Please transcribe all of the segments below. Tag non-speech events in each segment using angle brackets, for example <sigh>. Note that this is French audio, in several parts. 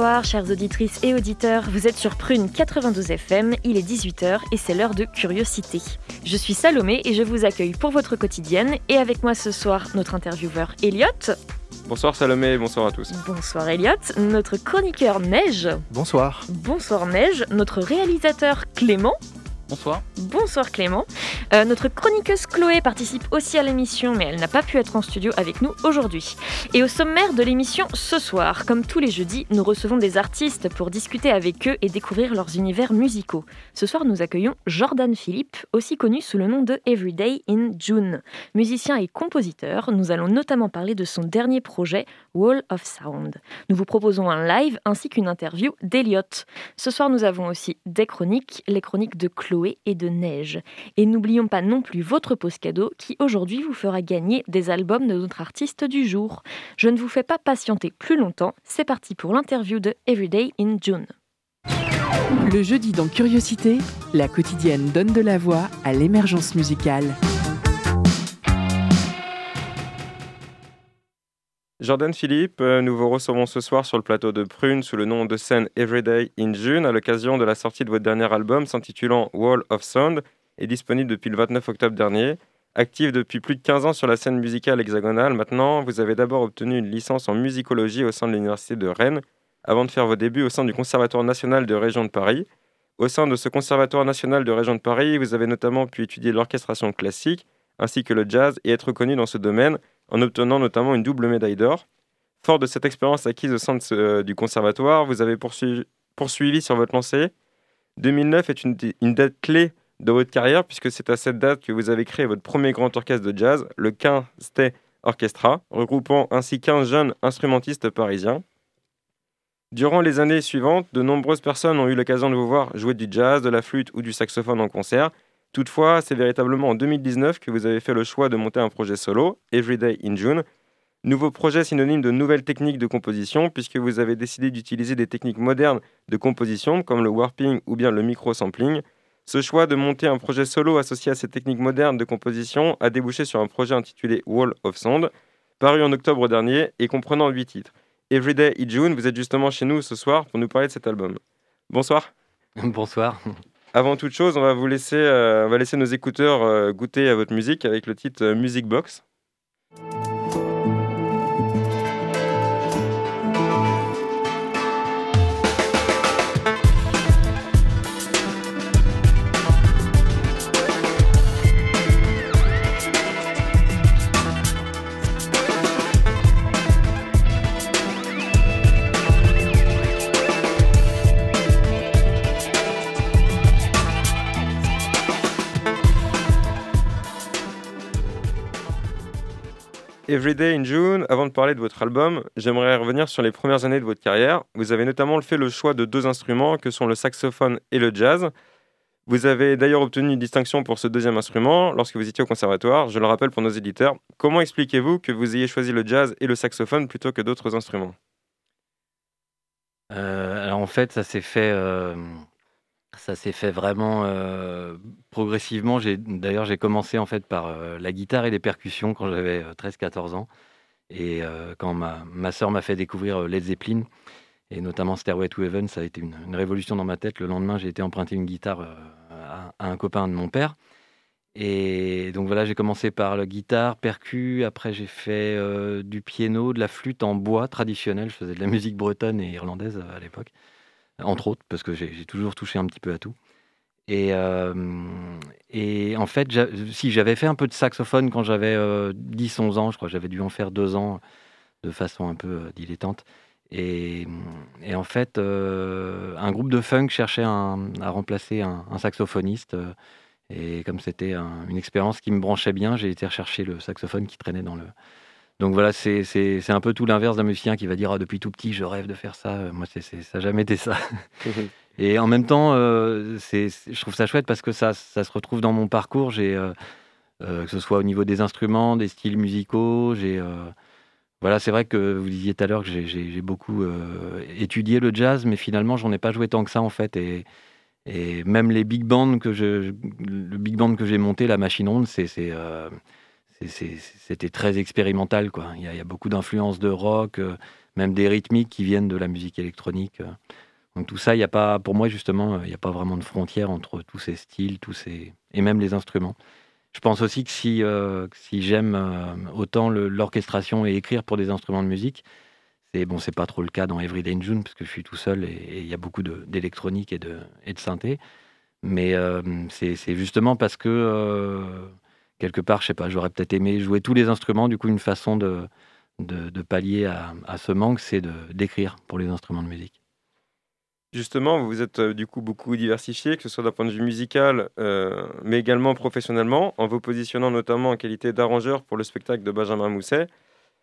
Bonsoir chères auditrices et auditeurs, vous êtes sur Prune 92 FM, il est 18h et c'est l'heure de Curiosité. Je suis Salomé et je vous accueille pour votre quotidienne et avec moi ce soir notre intervieweur Elliot. Bonsoir Salomé, bonsoir à tous. Bonsoir Elliot, notre chroniqueur Neige. Bonsoir. Bonsoir Neige, notre réalisateur Clément. Bonsoir. Bonsoir Clément. Euh, notre chroniqueuse Chloé participe aussi à l'émission, mais elle n'a pas pu être en studio avec nous aujourd'hui. Et au sommaire de l'émission ce soir, comme tous les jeudis, nous recevons des artistes pour discuter avec eux et découvrir leurs univers musicaux. Ce soir, nous accueillons Jordan Philippe, aussi connu sous le nom de Everyday in June. Musicien et compositeur, nous allons notamment parler de son dernier projet, Wall of Sound. Nous vous proposons un live ainsi qu'une interview d'Eliott. Ce soir, nous avons aussi des chroniques, les chroniques de Chloé et de Neige. Et n'oublions pas non plus votre pause cadeau qui aujourd'hui vous fera gagner des albums de notre artiste du jour. Je ne vous fais pas patienter plus longtemps, c'est parti pour l'interview de Everyday in June. Le jeudi dans Curiosité, la quotidienne donne de la voix à l'émergence musicale. Jordan Philippe, euh, nous vous recevons ce soir sur le plateau de Prune sous le nom de scène Everyday in June à l'occasion de la sortie de votre dernier album s'intitulant Wall of Sound et disponible depuis le 29 octobre dernier. Actif depuis plus de 15 ans sur la scène musicale hexagonale, maintenant vous avez d'abord obtenu une licence en musicologie au sein de l'Université de Rennes avant de faire vos débuts au sein du Conservatoire national de région de Paris. Au sein de ce Conservatoire national de région de Paris, vous avez notamment pu étudier l'orchestration classique ainsi que le jazz et être reconnu dans ce domaine en obtenant notamment une double médaille d'or. Fort de cette expérience acquise au sein euh, du conservatoire, vous avez poursuivi, sur votre lancée. 2009 est une, date clé de votre carrière puisque c'est à cette date que vous avez créé votre premier grand orchestre de jazz, le Quintet Orchestra, regroupant ainsi 15 jeunes instrumentistes parisiens. Durant les années suivantes, de nombreuses personnes ont eu l'occasion de vous voir jouer du jazz, de la flûte ou du saxophone en concert, Toutefois, c'est véritablement en 2019 que vous avez fait le choix de monter un projet solo, Everyday in June. Nouveau projet synonyme de nouvelles techniques de composition, puisque vous avez décidé d'utiliser des techniques modernes de composition, comme le warping ou bien le micro-sampling. Ce choix de monter un projet solo associé à ces techniques modernes de composition a débouché sur un projet intitulé Wall of Sound, paru en octobre dernier et comprenant huit titres. Everyday in June, vous êtes justement chez nous ce soir pour nous parler de cet album. Bonsoir. <laughs> Bonsoir. Avant toute chose, on va vous laisser, euh, on va laisser nos écouteurs euh, goûter à votre musique avec le titre euh, Music Box. Everyday in June, avant de parler de votre album, j'aimerais revenir sur les premières années de votre carrière. Vous avez notamment fait le choix de deux instruments que sont le saxophone et le jazz. Vous avez d'ailleurs obtenu une distinction pour ce deuxième instrument lorsque vous étiez au conservatoire, je le rappelle pour nos éditeurs. Comment expliquez-vous que vous ayez choisi le jazz et le saxophone plutôt que d'autres instruments? Euh, Alors en fait, ça s'est fait euh, ça s'est fait vraiment euh, progressivement. d'ailleurs, j'ai commencé en fait par euh, la guitare et les percussions quand j'avais 13-14 euh, ans. Et quand ma, ma soeur m'a fait découvrir Led Zeppelin, et notamment Stairway to Heaven, ça a été une, révolution dans ma tête. Le lendemain, j'ai été emprunter une guitare à, un copain de mon père. Et donc voilà, j'ai commencé par la guitare, percu. Après, j'ai fait du piano, de la flûte en bois traditionnel. Je faisais de la musique bretonne et irlandaise à l'époque entre autres, parce que j'ai toujours touché un petit peu à tout. Et, euh, en fait, si j'avais fait un peu de saxophone quand j'avais 10-11 ans, je crois j'avais dû en faire deux ans de façon un peu dilettante. Et, en fait, un groupe de funk cherchait à remplacer un, saxophoniste. et comme c'était une expérience qui me branchait bien, j'ai été rechercher le saxophone qui traînait dans le, donc voilà, c'est un peu tout l'inverse d'un musicien qui va dire ah, depuis tout petit, je rêve de faire ça. Moi, c'est ça n'a jamais été ça. <laughs> <laughs> et en même temps, euh, je trouve ça chouette parce que ça, ça se retrouve dans mon parcours. J'ai, euh, euh, que ce soit au niveau des instruments, des styles musicaux, j'ai. voilà, c'est vrai que vous disiez tout à l'heure que j'ai beaucoup étudié le jazz, mais finalement, j'en ai pas joué tant que ça en fait. Et, et même les big bands que je, le big band que j'ai monté, la machine ronde, c'est c'était très expérimental. Quoi. Il, y a, beaucoup d'influences de rock, euh, même des rythmiques qui viennent de la musique électronique. Euh. Donc tout ça, il y a pas, pour moi justement, euh, il n'y a pas vraiment de frontière entre tous ces styles, tous ces et même les instruments. Je pense aussi que si, si j'aime autant l'orchestration et écrire pour des instruments de musique, c'est bon, c'est pas trop le cas dans Everyday in June parce que je suis tout seul et il y a beaucoup d'électronique et de, et de synthé. Mais c'est justement parce que quelque part, je sais pas, j'aurais peut-être aimé jouer tous les instruments. Du coup, une façon de, de, pallier à, ce manque, c'est d'écrire pour les instruments de musique. Justement, vous êtes euh, du coup beaucoup diversifié, que ce soit d'un point de vue musical, euh, mais également professionnellement, en vous positionnant notamment en qualité d'arrangeur pour le spectacle de Benjamin Mousset.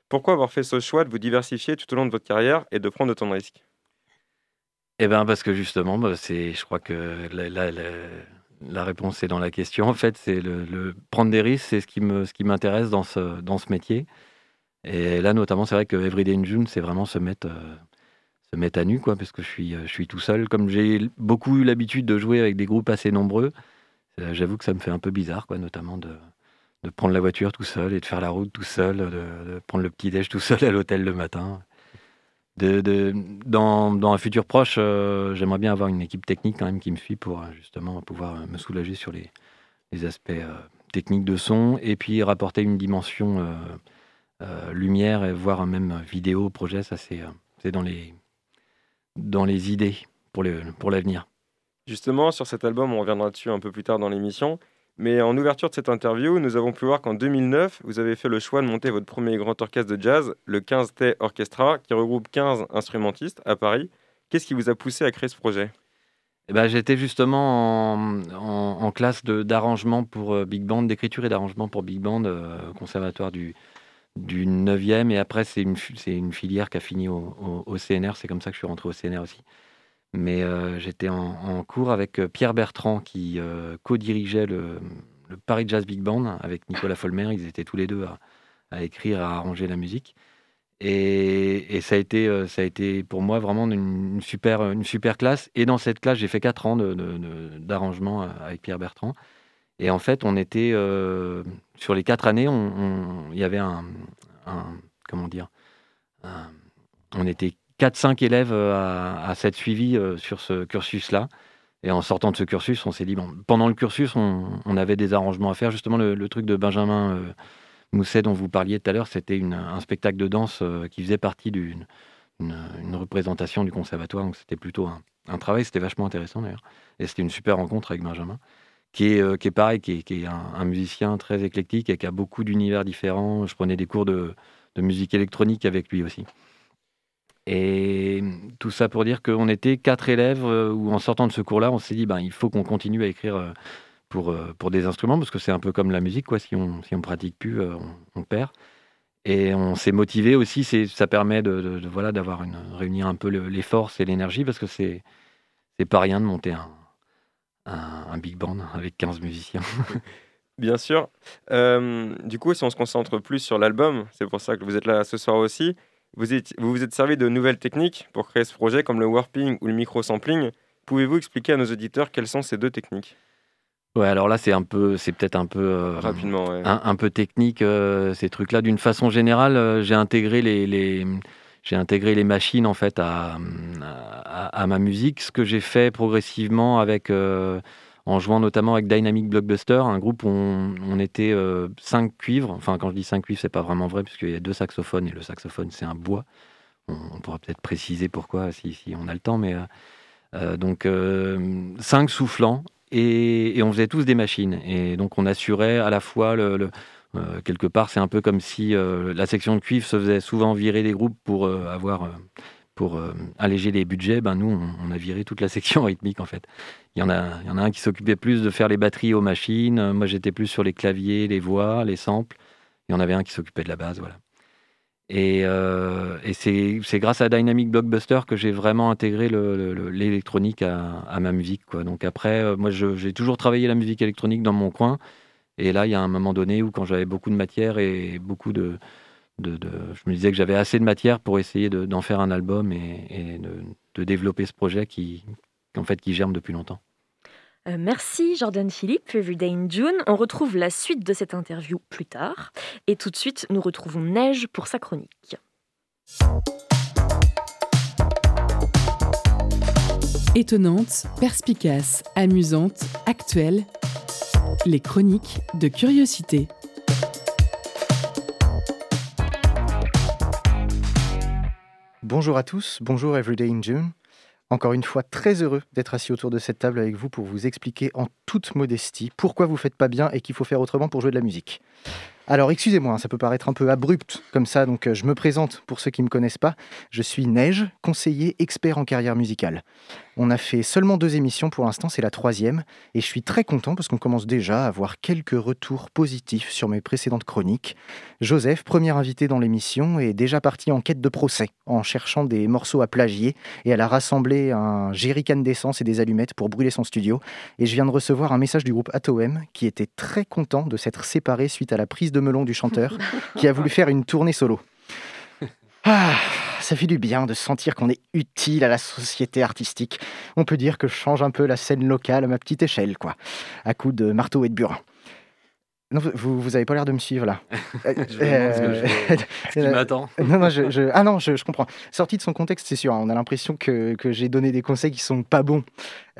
Pourquoi avoir fait ce choix de vous diversifier tout au long de votre carrière et de prendre autant de risques? Eh bien, parce que justement, bah, c'est, je crois que la, la réponse est dans la question. En fait, c'est le, prendre des risques, c'est ce qui me, ce qui m'intéresse dans ce, dans ce métier. Et là, notamment, c'est vrai que Everyday in June, c'est vraiment se mettre, euh, se mettre à nu, quoi, parce que je suis, je suis tout seul. Comme j'ai beaucoup eu l'habitude de jouer avec des groupes assez nombreux, euh, j'avoue que ça me fait un peu bizarre, quoi, notamment de, de prendre la voiture tout seul et de faire la route tout seul, de, de prendre le petit déj tout seul à l'hôtel le matin dans, un futur proche, euh, j'aimerais bien avoir une équipe technique quand même qui me suit pour euh, justement pouvoir euh, me soulager sur les, aspects techniques de son et puis rapporter une dimension lumière et voir même vidéo projet. Ça, c'est dans les, dans les idées pour l'avenir. Pour Justement, sur cet album, on reviendra dessus un peu plus tard dans l'émission. Mais en ouverture de cette interview, nous avons pu voir qu'en 2009, vous avez fait le choix de monter votre premier grand orchestre de jazz, le 15T Orchestra, qui regroupe 15 instrumentistes à Paris. Qu'est-ce qui vous a poussé à créer ce projet? Eh ben, J'étais justement en, classe d'arrangement pour euh, Big Band, d'écriture et d'arrangement pour Big Band, euh, conservatoire du, du 9e. Et après, c'est une, filière qui a fini au CNR. C'est comme ça que je suis rentré au CNR aussi. Mais euh, j'étais en, cours avec euh, Pierre Bertrand qui euh, co-dirigeait le, Paris Jazz Big Band avec Nicolas Folmer. Ils étaient tous les deux à, écrire, à arranger la musique. Et, ça, a été, ça a été pour moi vraiment une, super, une super classe. Et dans cette classe, j'ai fait quatre ans d'arrangement avec Pierre Bertrand. Et en fait, on était sur les quatre années, il y avait un, comment dire, on était 4-5 élèves euh, à, s'être suivis euh, sur ce cursus-là. Et en sortant de ce cursus, on s'est dit, bon, pendant le cursus, on, avait des arrangements à faire. Justement, le, truc de Benjamin euh, Mousset dont vous parliez tout à l'heure, c'était un spectacle de danse qui faisait partie d'une une, représentation du conservatoire. Donc c'était plutôt un, travail, c'était vachement intéressant d'ailleurs. Et c'était une super rencontre avec Benjamin, qui est, qui est pareil, qui est, un, musicien très éclectique et qui a beaucoup d'univers différents. Je prenais des cours de musique électronique avec lui aussi. Et tout ça pour dire qu'on était quatre élèves euh, où en sortant de ce cours-là, on s'est dit ben, il faut qu'on continue à écrire euh, pour, euh, pour des instruments parce que c'est un peu comme la musique, quoi. Si on si on pratique plus, on, perd. Et on s'est motivé aussi. Ça permet de, voilà d'avoir une réunir un peu les forces et l'énergie parce que c'est c'est pas rien de monter un, un, big band avec 15 musiciens. <laughs> Bien sûr. du coup, si on se concentre plus sur l'album, c'est pour ça que vous êtes là ce soir aussi. Vous, vous êtes servi de nouvelles techniques pour créer ce projet, comme le warping ou le micro-sampling. Pouvez-vous expliquer à nos auditeurs quelles sont ces deux techniques? Ouais, alors là, c'est un peu, c'est peut-être un peu euh, rapidement, un, peu technique euh, ces trucs-là. D'une façon générale, euh, j'ai intégré les, j'ai intégré les machines en fait à, à, ma musique, ce que j'ai fait progressivement avec en jouant notamment avec Dynamic Blockbuster, un groupe où on, était euh, cinq cuivres. Enfin, quand je dis cinq cuivres, c'est pas vraiment vrai, puisqu'il y a deux saxophones et le saxophone, c'est un bois. On, pourra peut-être préciser pourquoi si, on a le temps, mais euh, euh, donc cinq soufflants et, on faisait tous des machines. Et donc on assurait à la fois quelque part, c'est un peu comme si la section de cuivre se faisait souvent virer des groupes pour avoir pour alléger les budgets, ben nous, on, a viré toute la section <laughs> rythmique en fait. Il y en a, il y en a un qui s'occupait plus de faire les batteries aux machines, moi j'étais plus sur les claviers, les voix, les samples. Il y en avait un qui s'occupait de la base, voilà. Et, euh, c'est grâce à Dynamic Blockbuster que j'ai vraiment intégré l'électronique à, ma musique. Quoi. Donc après, euh, moi, j'ai toujours travaillé la musique électronique dans mon coin. Et là, il y a un moment donné où quand j'avais beaucoup de matière et beaucoup de, de, je me disais que j'avais assez de matière pour essayer d'en faire un album et, de, développer ce projet qui, en fait, qui germe depuis longtemps. Euh, merci Jordan Philippe, Everyday in June. On retrouve la suite de cette interview plus tard. Et tout de suite, nous retrouvons Neige pour sa chronique. Étonnante, perspicace, amusante, actuelle, les chroniques de curiosité. Bonjour à tous, bonjour Everyday in June. Encore une fois, très heureux d'être assis autour de cette table avec vous pour vous expliquer en toute modestie pourquoi vous faites pas bien et qu'il faut faire autrement pour jouer de la musique? Alors excusez-moi, hein, ça peut paraître un peu abrupt comme ça, donc euh, je me présente pour ceux qui ne me connaissent pas. Je suis Neige, conseiller expert en carrière musicale. On a fait seulement deux émissions pour l'instant, c'est la troisième, et je suis très content parce qu'on commence déjà à avoir quelques retours positifs sur mes précédentes chroniques. Joseph, premier invité dans l'émission, est déjà parti en quête de procès, en cherchant des morceaux à plagier, et elle a rassemblé un jerrycan d'essence et des allumettes pour brûler son studio. Et je viens de recevoir un message du groupe Atoem qui était très content de s'être séparé suite à la prise de melon du chanteur, qui a voulu faire une tournée solo. Ah, ça fait du bien de sentir qu'on est utile à la société artistique. On peut dire que je change un peu la scène locale à ma petite échelle, quoi, à coups de marteau et de burin. Non, vous, vous avez pas l'air de me suivre là. <laughs> je euh, ce, qui <laughs> m'attend. non, non, je, ah non, je, comprends. Sorti de son contexte, c'est sûr. Hein, on a l'impression que, que j'ai donné des conseils qui sont pas bons.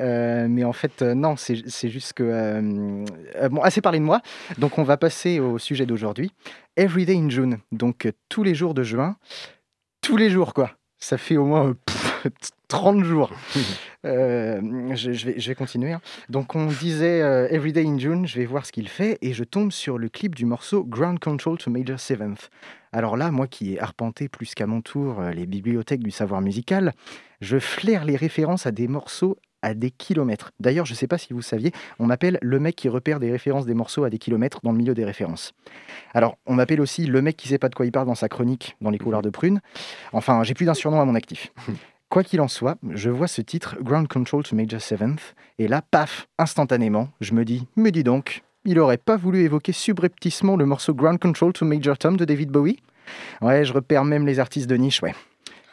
Euh, mais en fait, euh, non, c'est juste que. bon, assez parlé de moi. Donc, on va passer au sujet d'aujourd'hui. Everyday in June. Donc, tous les jours de juin. Tous les jours, quoi. Ça fait au moins 30 jours. <laughs> Euh, je, vais, continuer. Hein. Donc, on disait euh, Everyday in June, je vais voir ce qu'il fait, et je tombe sur le clip du morceau Ground Control to Major Seventh. Alors là, moi qui ai arpenté plus qu'à mon tour euh, les bibliothèques du savoir musical, je flaire les références à des morceaux à des kilomètres. D'ailleurs, je ne sais pas si vous saviez, on m'appelle le mec qui repère des références des morceaux à des kilomètres dans le milieu des références. Alors, on m'appelle aussi le mec qui sait pas de quoi il parle dans sa chronique dans les couloirs de prune. Enfin, j'ai plus d'un surnom à mon actif. Quoi qu'il en soit, je vois ce titre Ground Control to Major Seventh, et là, paf, instantanément, je me dis, me dis donc, il aurait pas voulu évoquer subrepticement le morceau Ground Control to Major Tom de David Bowie? Ouais, je repère même les artistes de niche, ouais.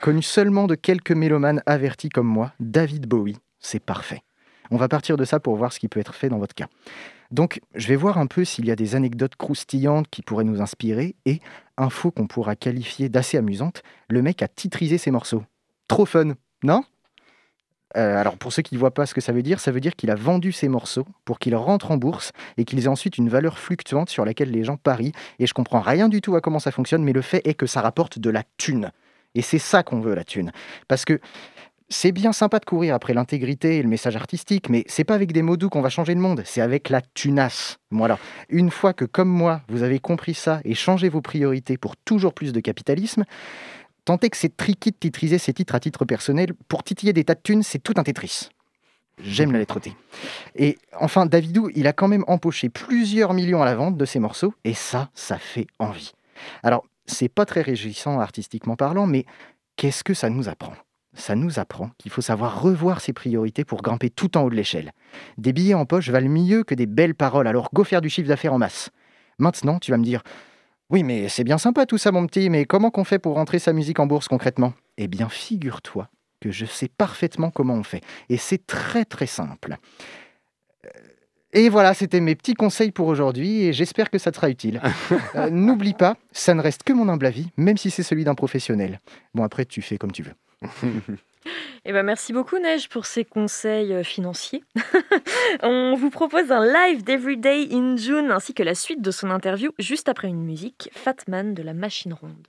Connu seulement de quelques mélomanes avertis comme moi, David Bowie, c'est parfait. On va partir de ça pour voir ce qui peut être fait dans votre cas. Donc, je vais voir un peu s'il y a des anecdotes croustillantes qui pourraient nous inspirer et, info qu'on pourra qualifier d'assez amusante, le mec a titrisé ses morceaux. Trop fun, non? Euh, alors pour ceux qui ne voient pas ce que ça veut dire, ça veut dire qu'il a vendu ses morceaux pour qu'ils rentrent en bourse et qu'ils aient ensuite une valeur fluctuante sur laquelle les gens parient. Et je comprends rien du tout à comment ça fonctionne, mais le fait est que ça rapporte de la thune. Et c'est ça qu'on veut, la thune. Parce que c'est bien sympa de courir après l'intégrité et le message artistique, mais c'est pas avec des mots doux qu'on va changer le monde, c'est avec la tunasse. Voilà. Une fois que, comme moi, vous avez compris ça et changé vos priorités pour toujours plus de capitalisme, Tenter que c'est tricky de titriser ses titres à titre personnel. Pour titiller des tas de thunes, c'est tout un Tetris. J'aime la lettre T. Et enfin, Davidou, il a quand même empoché plusieurs millions à la vente de ses morceaux, et ça, ça fait envie. Alors, c'est pas très réjouissant artistiquement parlant, mais qu'est-ce que ça nous apprend? Ça nous apprend qu'il faut savoir revoir ses priorités pour grimper tout en haut de l'échelle. Des billets en poche valent mieux que des belles paroles, alors go faire du chiffre d'affaires en masse. Maintenant, tu vas me dire, oui, mais c'est bien sympa tout ça, mon petit, mais comment qu'on fait pour rentrer sa musique en bourse concrètement? Eh bien, figure-toi que je sais parfaitement comment on fait. Et c'est très très simple. Euh, et voilà, c'était mes petits conseils pour aujourd'hui et j'espère que ça te sera utile. <laughs> Euh, n'oublie pas, ça ne reste que mon humble avis, même si c'est celui d'un professionnel. Bon, après, tu fais comme tu veux. <laughs> Eh ben merci beaucoup Neige pour ces conseils euh, financiers. <laughs> On vous propose un live d'Everyday in June ainsi que la suite de son interview juste après une musique, Fatman de la Machine Ronde.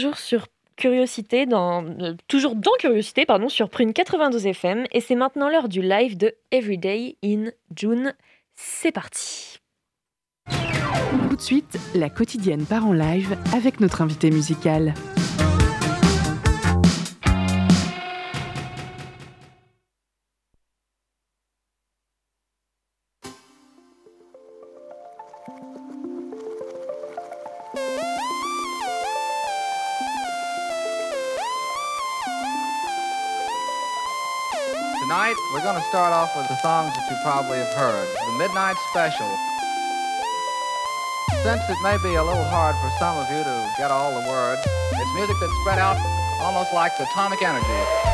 Toujours sur dans, toujours dans Curiosité, pardon, sur Prune 92 FM. Et c'est maintenant l'heure du live de Everyday in June. C'est parti. Tout de suite, la quotidienne part en live avec notre invité musical. Start off with the songs that you probably have heard, the Midnight Special. Since it may be a little hard for some of you to get all the words, it's music that's spread out almost like atomic energy.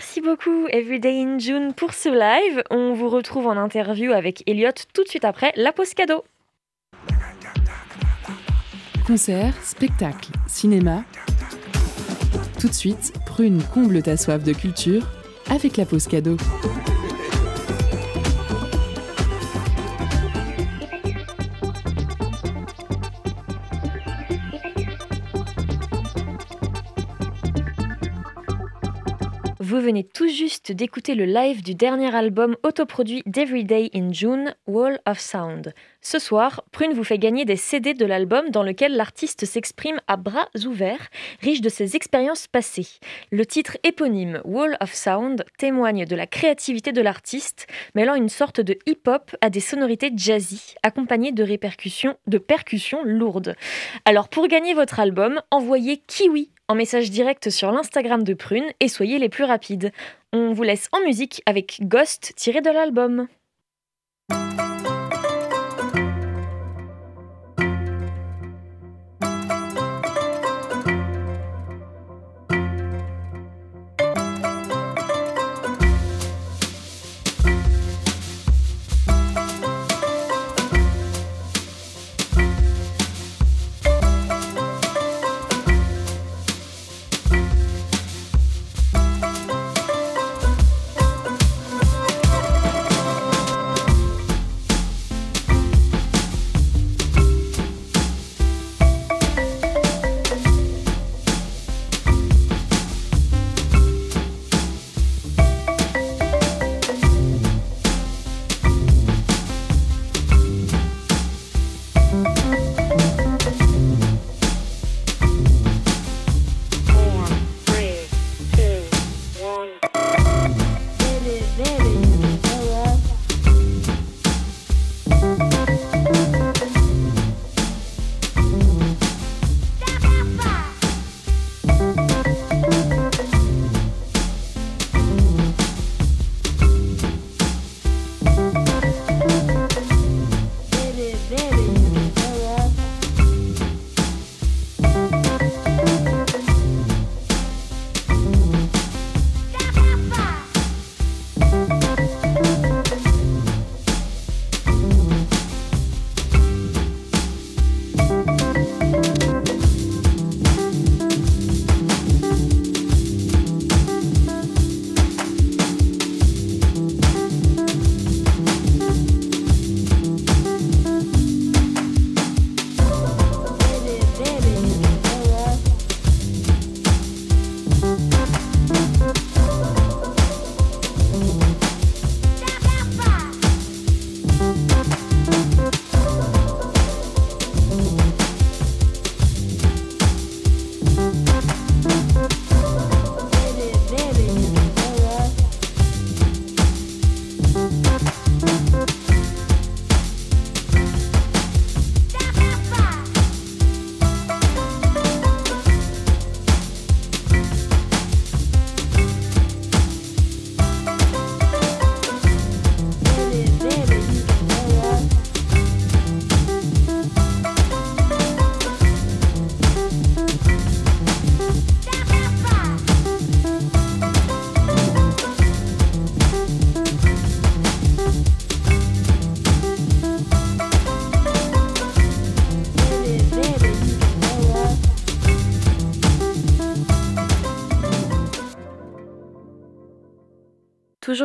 Merci beaucoup Everyday in June pour ce live. On vous retrouve en interview avec Elliot tout de suite après la pause cadeau. Concert, spectacle, cinéma. Tout de suite, Prune comble ta soif de culture avec la pause cadeau. Vous venez tout juste d'écouter le live du dernier album autoproduit d'Everyday in June, Wall of Sound. Ce soir, Prune vous fait gagner des CD de l'album dans lequel l'artiste s'exprime à bras ouverts, riche de ses expériences passées. Le titre éponyme Wall of Sound témoigne de la créativité de l'artiste, mêlant une sorte de hip-hop à des sonorités jazzy, accompagnées de répercussions, de percussions lourdes. Alors pour gagner votre album, envoyez Kiwi en message direct sur l'Instagram de Prune et soyez les plus rapides. On vous laisse en musique avec Ghost tiré de l'album.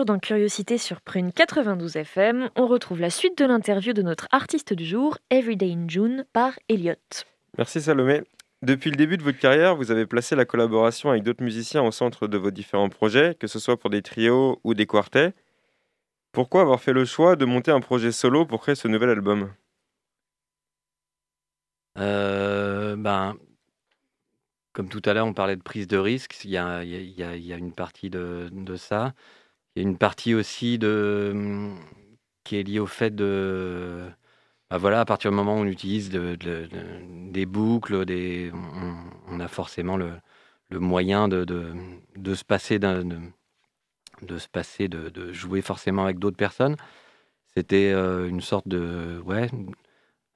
Toujours dans Curiosité sur Prune 92 FM. On retrouve la suite de l'interview de notre artiste du jour, Everyday in June, par Elliot. Merci Salomé. Depuis le début de votre carrière, vous avez placé la collaboration avec d'autres musiciens au centre de vos différents projets, que ce soit pour des trios ou des quartets. Pourquoi avoir fait le choix de monter un projet solo pour créer ce nouvel album? Euh, ben, comme tout à l'heure, on parlait de prise de risque. Il y a, il y a- il y a- il y a une partie de, de ça. Il y a une partie aussi de, qui est liée au fait de. ben voilà, à partir du moment où on utilise de- de- de- des boucles, on, a forcément le, moyen de, se passer de jouer forcément avec d'autres personnes. C'était euh, une sorte de ouais,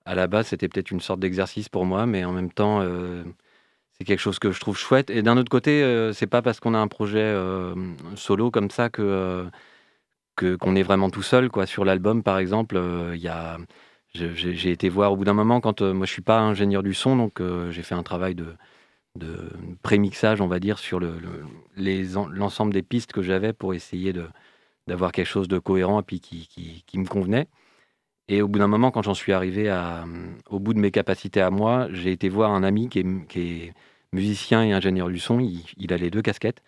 à la base, c'était peut-être une sorte d'exercice pour moi, mais en même temps, euh, c'est quelque chose que je trouve chouette. Et d'un autre côté, euh, c'est pas parce qu'on a un projet euh, solo comme ça que euh, que- qu'on est vraiment tout seul. Quoi. Sur l'album, par exemple, il j'ai été voir au bout d'un moment, quand moi je suis pas ingénieur du son, donc j'ai fait un travail de, de pré-mixage, on va dire, sur le, le- l'ensemble des pistes que j'avais pour essayer d'avoir quelque chose de cohérent et puis qui, qui, qui me convenait. Et au bout d'un moment, quand j'en suis arrivé à, au bout de mes capacités à moi, j'ai été voir un ami qui qui est musicien et ingénieur du son. Il, a les deux casquettes.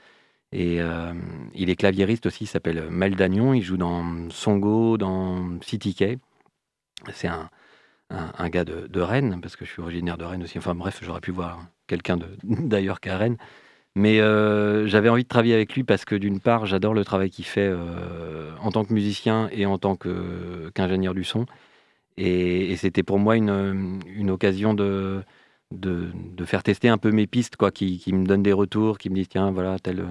Et euh, il est claviériste aussi, il s'appelle Mel Dagnon. Il joue dans Songo, dans City K. C'est un, gars de, Rennes, parce que je suis originaire de Rennes aussi. Enfin bref, j'aurais pu voir quelqu'un <laughs> d'ailleurs qu'à Rennes. Mais euh, j'avais envie de travailler avec lui parce que d'une part, j'adore le travail qu'il fait euh, en tant que musicien et en tant qu'ingénieur du son. Et, c'était pour moi une occasion de, de, faire tester un peu mes pistes, quoi, qui, me donnent des retours, qui me disent tiens, voilà, telle,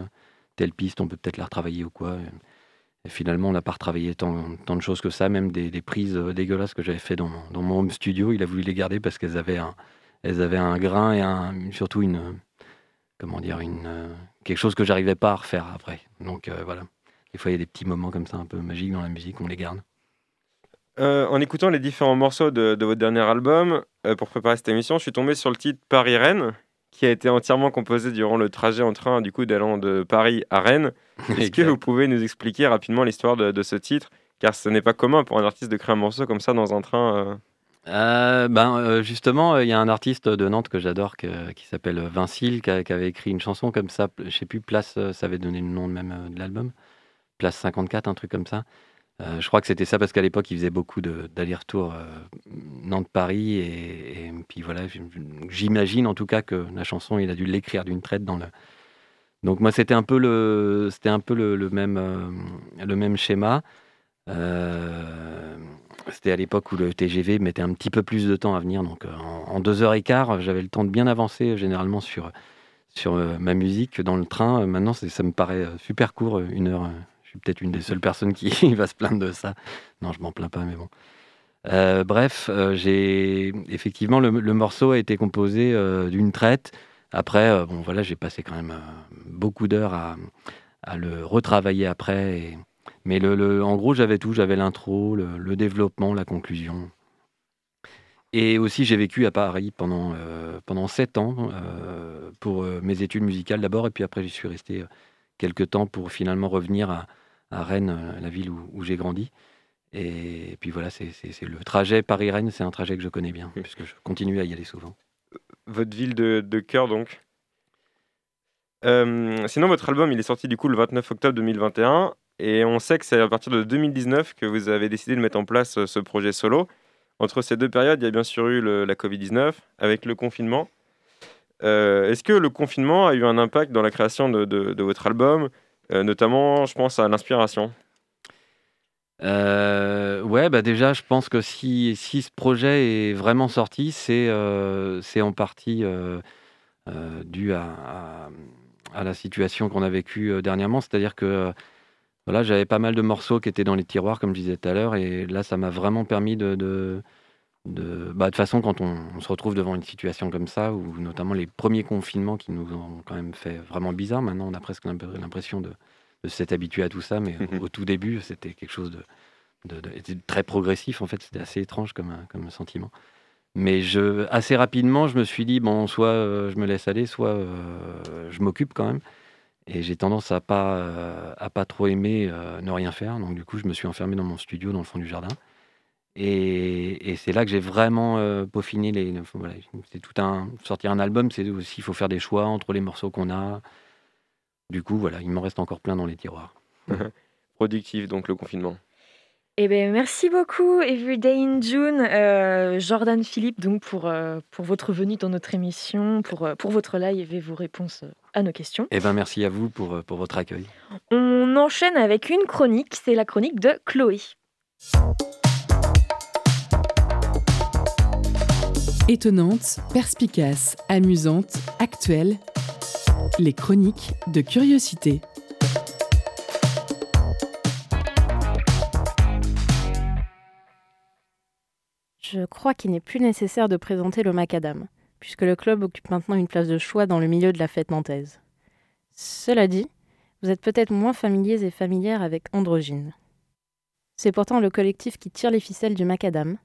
telle piste, on peut peut-être la retravailler ou quoi. Et finalement, on n'a pas retravaillé tant, tant de choses que ça, même des, des prises euh, dégueulasses que j'avais fait dans, mon- dans mon home studio. Il a voulu les garder parce qu'elles avaient un, elles avaient un grain et un, surtout une, comment dire, une, euh, quelque chose que j'arrivais pas à refaire après. Donc euh, voilà. Des fois, il y a des petits moments comme ça un peu magiques dans la musique, on les garde. En écoutant les différents morceaux de, de votre dernier album, euh, pour préparer cette émission, je suis tombé sur le titre Paris-Rennes, qui a été entièrement composé durant le trajet en train, du coup, d'allant de Paris à Rennes. <laughs> Est-ce que vous pouvez nous expliquer rapidement l'histoire de, de ce titre? Car ce n'est pas commun pour un artiste de créer un morceau comme ça dans un train. euh. Euh, ben, euh, justement, euh, il y a un artiste de Nantes que j'adore qui s'appelle Vincile, qui, qui avait écrit une chanson comme ça. Je sais plus, Place, ça avait donné le nom même de l'album. Place 54, un truc comme ça. Euh, je crois que c'était ça parce qu'à l'époque, il faisait beaucoup d'allers-retours euh, Nantes-Paris. Et, puis voilà, j'imagine en tout cas que la chanson, il a dû l'écrire d'une traite dans le. Donc moi, c'était un peu le, c'était un peu le, même, euh, le même schéma. C'était à l'époque où le TGV mettait un petit peu plus de temps à venir. Donc, en, en deux heures et quart, j'avais le temps de bien avancer généralement sur, sur ma musique que dans le train. Maintenant, ça me paraît super court, une heure. Je suis peut-être une des seules personnes <laughs> qui va se plaindre de ça. Non, je m'en plains pas, mais bon. Euh, bref, euh, j'ai effectivement le, morceau a été composé euh, d'une traite. Après, bon voilà, j'ai passé quand même beaucoup d'heures à, le retravailler après. mais le, en gros, j'avais tout. J'avais l'intro, le, développement, la conclusion. Et aussi, j'ai vécu à Paris pendant, pendant sept ans pour mes études musicales d'abord. Et puis après, j'y suis resté quelques temps pour finalement revenir à, à Rennes, la ville où, où j'ai grandi. Et puis voilà, c'est le trajet Paris-Rennes, c'est un trajet que je connais bien, puisque je continue à y aller souvent. votre ville de, de cœur donc? Euh, sinon, votre album, il est sorti du coup le 29 octobre 2021 et on sait que c'est à partir de 2019 que vous avez décidé de mettre en place euh, ce projet solo. Entre ces deux périodes, il y a bien sûr eu le- la Covid-19 avec le confinement. Euh, Est-ce que le confinement a eu un impact dans la création de, de- de votre album, Euh, notamment, je pense à l'inspiration Euh, ouais, bah déjà, je pense que si, si ce projet est vraiment sorti, c'est euh, en partie euh, dû à, à- la situation qu'on a vécue dernièrement. C'est-à-dire que voilà, j'avais pas mal de morceaux qui étaient dans les tiroirs, comme je disais tout à l'heure, et là, ça m'a vraiment permis de de, bah, de toute façon, quand on, on se retrouve devant une situation comme ça, ou notamment les premiers confinements qui nous ont quand même fait vraiment bizarre, maintenant on a presque l'imp- l'impression de, de s'être habitué à tout ça, mais <laughs> au, au tout début, c'était quelque chose de, de, de- était très progressif en fait c'était assez étrange comme, sentiment mais je assez rapidement je me suis dit bon soit euh, je me laisse aller soit euh, je m'occupe quand même Et j'ai tendance à pas, euh, à pas trop aimer ne rien faire. Donc du coup, je me suis enfermé dans mon studio, dans le fond du jardin. Et, et c'est là que j'ai vraiment euh, peaufiné les. voilà, c'est tout un sortir un album, c'est aussi il faut faire des choix entre les morceaux qu'on a. Du coup, voilà, il m'en reste encore plein dans les tiroirs. <laughs> Productif, donc le confinement. Eh ben, merci beaucoup, Everyday in June, euh, Jordan Philippe, donc pour, euh, pour votre venue dans notre émission, pour, pour votre live et vos réponses à nos questions. Et ben merci à vous pour, pour votre accueil. On enchaîne avec une chronique, c'est la chronique de Chloé. Étonnante, perspicace, amusante, actuelle. Les chroniques de curiosité. Je crois qu'il n'est plus nécessaire de présenter le macadam, puisque le club occupe maintenant une place de choix dans le milieu de la fête nantaise. Cela dit, vous êtes peut-être moins familiers et familières avec Androgyne. C'est pourtant le collectif qui tire les ficelles du macadam,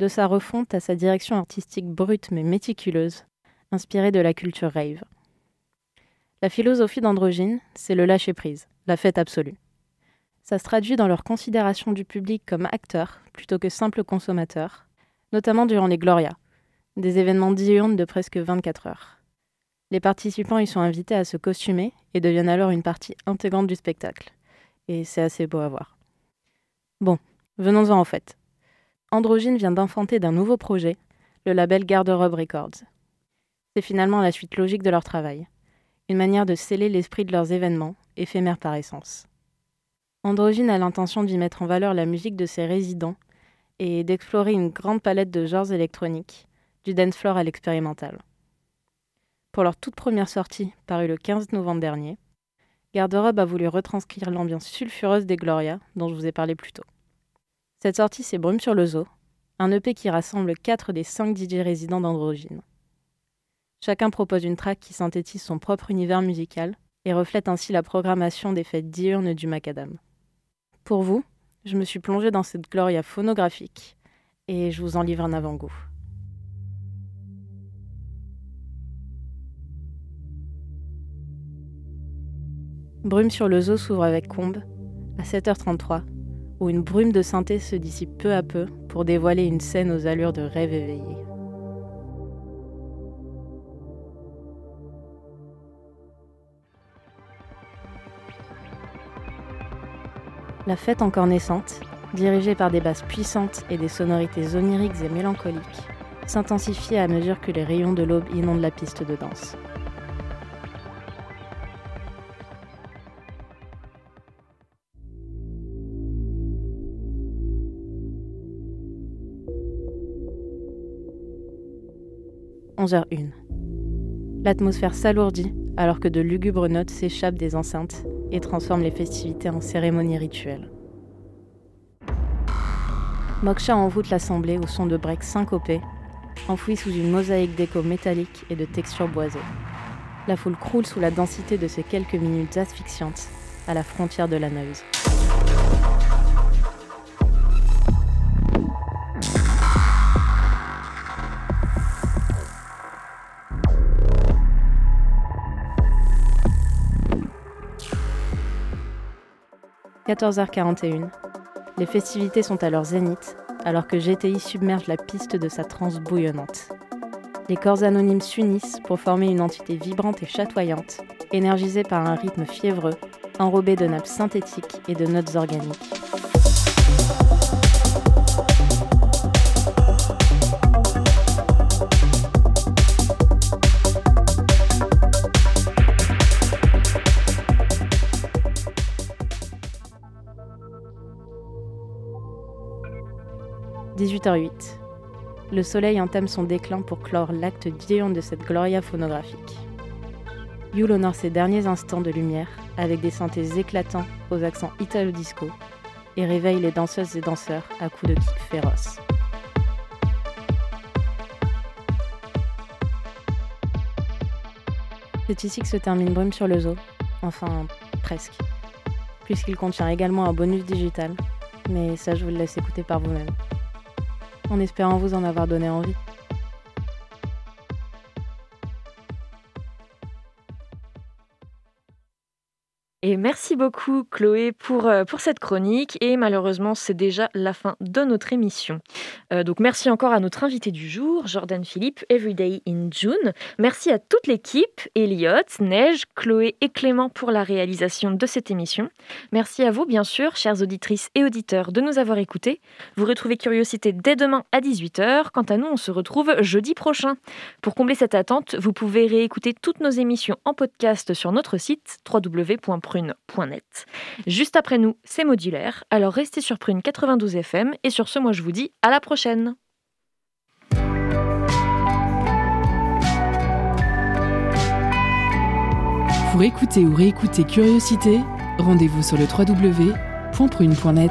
de sa refonte à sa direction artistique brute mais méticuleuse, inspirée de la culture rave. La philosophie d'Androgyne, c'est le lâcher-prise, la fête absolue. Ça se traduit dans leur considération du public comme acteur plutôt que simple consommateur, notamment durant les Glorias, des événements diurnes de presque 24 heures. Les participants y sont invités à se costumer et deviennent alors une partie intégrante du spectacle. Et c'est assez beau à voir. Bon, venons-en en fait. Androgyne vient d'enfanter d'un nouveau projet, le label Garde-robe Records. C'est finalement la suite logique de leur travail, une manière de sceller l'esprit de leurs événements, éphémères par essence. Androgyne a l'intention d'y mettre en valeur la musique de ses résidents et d'explorer une grande palette de genres électroniques, du dance floor à l'expérimental. Pour leur toute première sortie, parue le 15 novembre dernier, Garde-robe a voulu retranscrire l'ambiance sulfureuse des Gloria dont je vous ai parlé plus tôt. Cette sortie, c'est Brume sur le zoo, un EP qui rassemble 4 des 5 DJ résidents d'Androgyne. Chacun propose une track qui synthétise son propre univers musical et reflète ainsi la programmation des fêtes diurnes du Macadam. Pour vous, je me suis plongée dans cette gloria phonographique et je vous en livre un avant-goût. Brume sur le zoo s'ouvre avec Combe à 7h33, où une brume de synthé se dissipe peu à peu pour dévoiler une scène aux allures de rêve éveillé. La fête encore naissante, dirigée par des basses puissantes et des sonorités oniriques et mélancoliques, s'intensifie à mesure que les rayons de l'aube inondent la piste de danse. « 11h01. L'atmosphère s'alourdit alors que de lugubres notes s'échappent des enceintes et transforment les festivités en cérémonies rituelles. Moksha envoûte l'assemblée au son de breaks syncopés, enfouis sous une mosaïque d'échos métalliques et de textures boisées. La foule croule sous la densité de ces quelques minutes asphyxiantes, à la frontière de la noise. « 14h41. Les festivités sont à leur zénith, alors que GTI submerge la piste de sa transe bouillonnante. Les corps anonymes s'unissent pour former une entité vibrante et chatoyante, énergisée par un rythme fiévreux, enrobé de nappes synthétiques et de notes organiques. « 18h08. Le soleil entame son déclin pour clore l'acte diurne de cette gloria phonographique. Yule honore ses derniers instants de lumière avec des synthés éclatants aux accents italo-disco et réveille les danseuses et danseurs à coups de kick féroces. C'est ici que se termine Brume sur le zoo, enfin presque, puisqu'il contient également un bonus digital, mais ça je vous le laisse écouter par vous-même, en espérant vous en avoir donné envie. Et merci beaucoup Chloé pour, euh, pour cette chronique. Et malheureusement, c'est déjà la fin de notre émission. Euh, donc merci encore à notre invité du jour, Jordan Philippe, Everyday in June. Merci à toute l'équipe, Elliot, Neige, Chloé et Clément pour la réalisation de cette émission. Merci à vous, bien sûr, chères auditrices et auditeurs, de nous avoir écoutés. Vous retrouvez Curiosité dès demain à 18h. Quant à nous, on se retrouve jeudi prochain. Pour combler cette attente, vous pouvez réécouter toutes nos émissions en podcast sur notre site www Juste après nous, c'est modulaire, alors restez sur Prune 92 FM et sur ce, moi je vous dis à la prochaine. Pour écouter ou réécouter Curiosité, rendez-vous sur le www.prune.net.